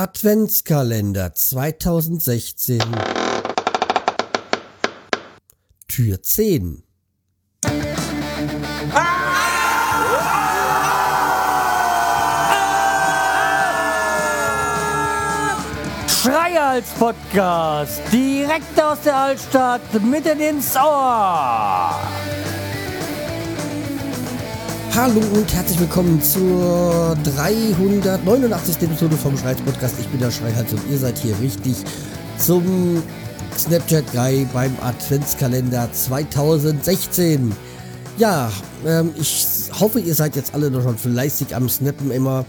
Adventskalender 2016 Tür 10 Schreihals Podcast, direkt aus der Altstadt, mitten ins Ohr. Hallo und herzlich willkommen zur 389. Episode vom Schreihals Podcast. Ich bin der Schreihals und ihr seid hier richtig zum Snapchat Guy beim Adventskalender 2016. Ja, ähm, ich hoffe, ihr seid jetzt alle noch schon fleißig am Snappen immer.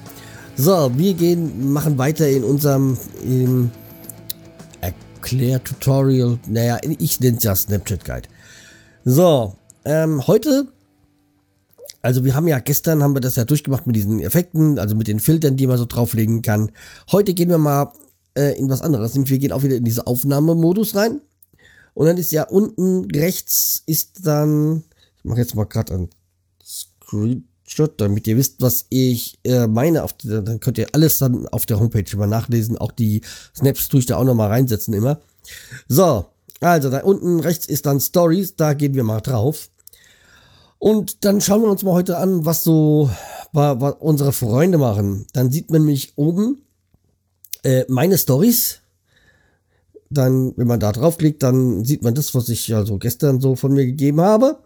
So, wir gehen, machen weiter in unserem ähm, Erklär-Tutorial. Naja, ich nenne es ja Snapchat Guide. So, ähm, heute, also wir haben ja gestern, haben wir das ja durchgemacht mit diesen Effekten, also mit den Filtern, die man so drauflegen kann. Heute gehen wir mal äh, in was anderes. Wir gehen auch wieder in diese Aufnahmemodus rein. Und dann ist ja unten rechts ist dann, ich mache jetzt mal gerade ein Screen Shot, damit ihr wisst, was ich äh, meine. Auf, dann könnt ihr alles dann auf der Homepage mal nachlesen. Auch die Snaps tue ich da auch nochmal reinsetzen immer. So, also da unten rechts ist dann Stories, da gehen wir mal drauf. Und dann schauen wir uns mal heute an, was so was unsere Freunde machen. Dann sieht man mich oben äh, meine Stories. Dann, wenn man da draufklickt, dann sieht man das, was ich also gestern so von mir gegeben habe.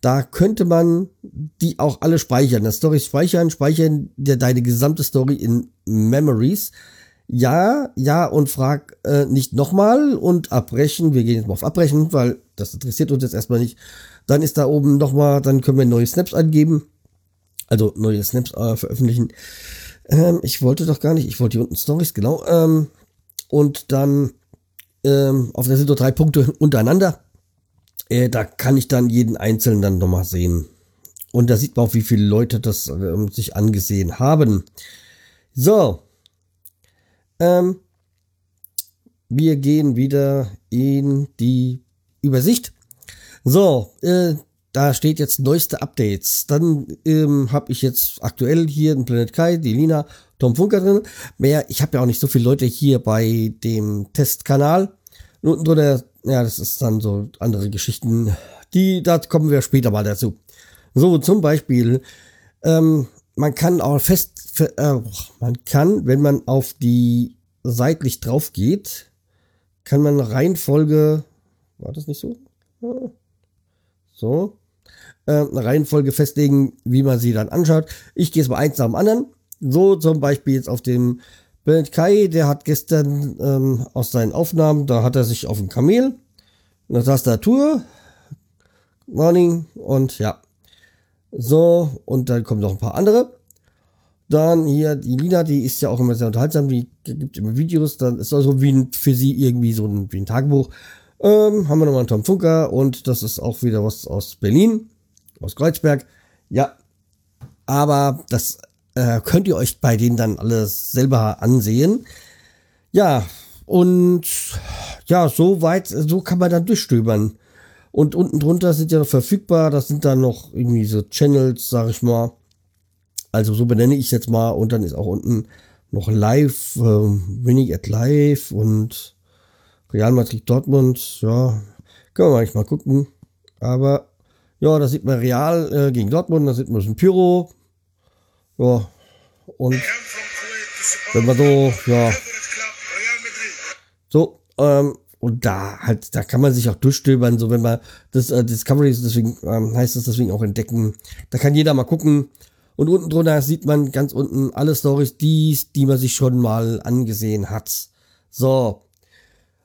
Da könnte man die auch alle speichern. Das Story speichern, speichern dir deine gesamte Story in Memories. Ja, ja und frag äh, nicht nochmal und abbrechen. Wir gehen jetzt mal auf abbrechen, weil das interessiert uns jetzt erstmal nicht. Dann ist da oben nochmal, dann können wir neue Snaps angeben. Also neue Snaps äh, veröffentlichen. Ähm, ich wollte doch gar nicht, ich wollte hier unten Stories, genau. Ähm, und dann ähm, auf der sind so drei Punkte untereinander. Äh, da kann ich dann jeden einzelnen dann nochmal sehen. Und da sieht man auch, wie viele Leute das äh, sich angesehen haben. So. Ähm, wir gehen wieder in die Übersicht. So, äh, da steht jetzt neueste Updates. Dann ähm, habe ich jetzt aktuell hier den Planet Kai, die Lina, Tom Funker drin. Mehr, ich habe ja auch nicht so viele Leute hier bei dem Testkanal. Unten drunter ja, das ist dann so andere Geschichten. Die, da kommen wir später mal dazu. So, zum Beispiel, ähm, man kann auch fest, äh, man kann, wenn man auf die seitlich drauf geht, kann man Reihenfolge, war das nicht so? So, äh, eine Reihenfolge festlegen, wie man sie dann anschaut. Ich gehe es mal eins nach dem anderen. So zum Beispiel jetzt auf dem Bernd Kai, der hat gestern ähm, aus seinen Aufnahmen, da hat er sich auf ein Kamel, eine Tastatur, Morning und ja. So, und dann kommen noch ein paar andere. Dann hier die Lina, die ist ja auch immer sehr unterhaltsam, die gibt immer Videos, dann ist also wie ein, für sie irgendwie so ein, wie ein Tagebuch. Ähm, haben wir nochmal einen Tom Funker und das ist auch wieder was aus Berlin, aus Kreuzberg. Ja, aber das äh, könnt ihr euch bei denen dann alles selber ansehen. Ja, und ja, so weit, so kann man dann durchstöbern. Und unten drunter sind ja noch verfügbar, das sind dann noch irgendwie so Channels, sag ich mal. Also so benenne ich jetzt mal und dann ist auch unten noch live, äh, Winning at Live und Real Madrid Dortmund, ja, können wir manchmal gucken. Aber ja, da sieht man Real äh, gegen Dortmund, da sieht man ein Pyro, ja, und wenn man so, ja, so, ähm, und da halt, da kann man sich auch durchstöbern, so wenn man das äh, Discovery ist, deswegen ähm, heißt es deswegen auch entdecken. Da kann jeder mal gucken. Und unten drunter sieht man ganz unten alle Stories, die, die man sich schon mal angesehen hat. So.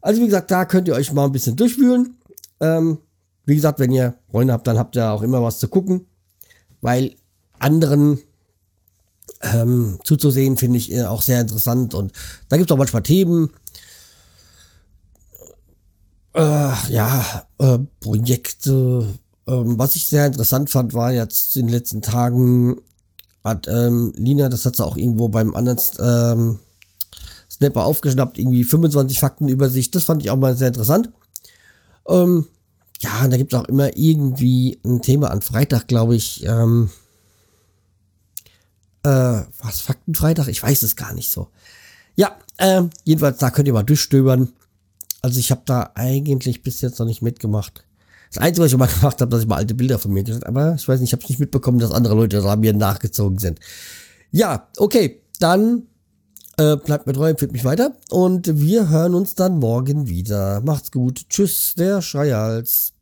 Also wie gesagt, da könnt ihr euch mal ein bisschen durchwühlen. Ähm, wie gesagt, wenn ihr Freunde habt, dann habt ihr auch immer was zu gucken. Weil anderen ähm, zuzusehen, finde ich äh, auch sehr interessant. Und da gibt es auch manchmal Themen. Äh, ja, äh, Projekte. Ähm, was ich sehr interessant fand, war jetzt in den letzten Tagen, hat ähm, Lina, das hat sie auch irgendwo beim anderen ähm, Snapper aufgeschnappt, irgendwie 25 Fakten über sich. Das fand ich auch mal sehr interessant. Ähm, ja, da gibt es auch immer irgendwie ein Thema an Freitag, glaube ich. Ähm, äh, was, Faktenfreitag? Ich weiß es gar nicht so. Ja, äh, jedenfalls, da könnt ihr mal durchstöbern. Also ich habe da eigentlich bis jetzt noch nicht mitgemacht. Das Einzige, was ich mal gemacht habe, dass ich mal alte Bilder von mir gesagt habe, aber ich weiß nicht, ich habe es nicht mitbekommen, dass andere Leute da mir nachgezogen sind. Ja, okay, dann äh, bleibt mir treu, empfiehlt mich weiter. Und wir hören uns dann morgen wieder. Macht's gut. Tschüss, der Schreials.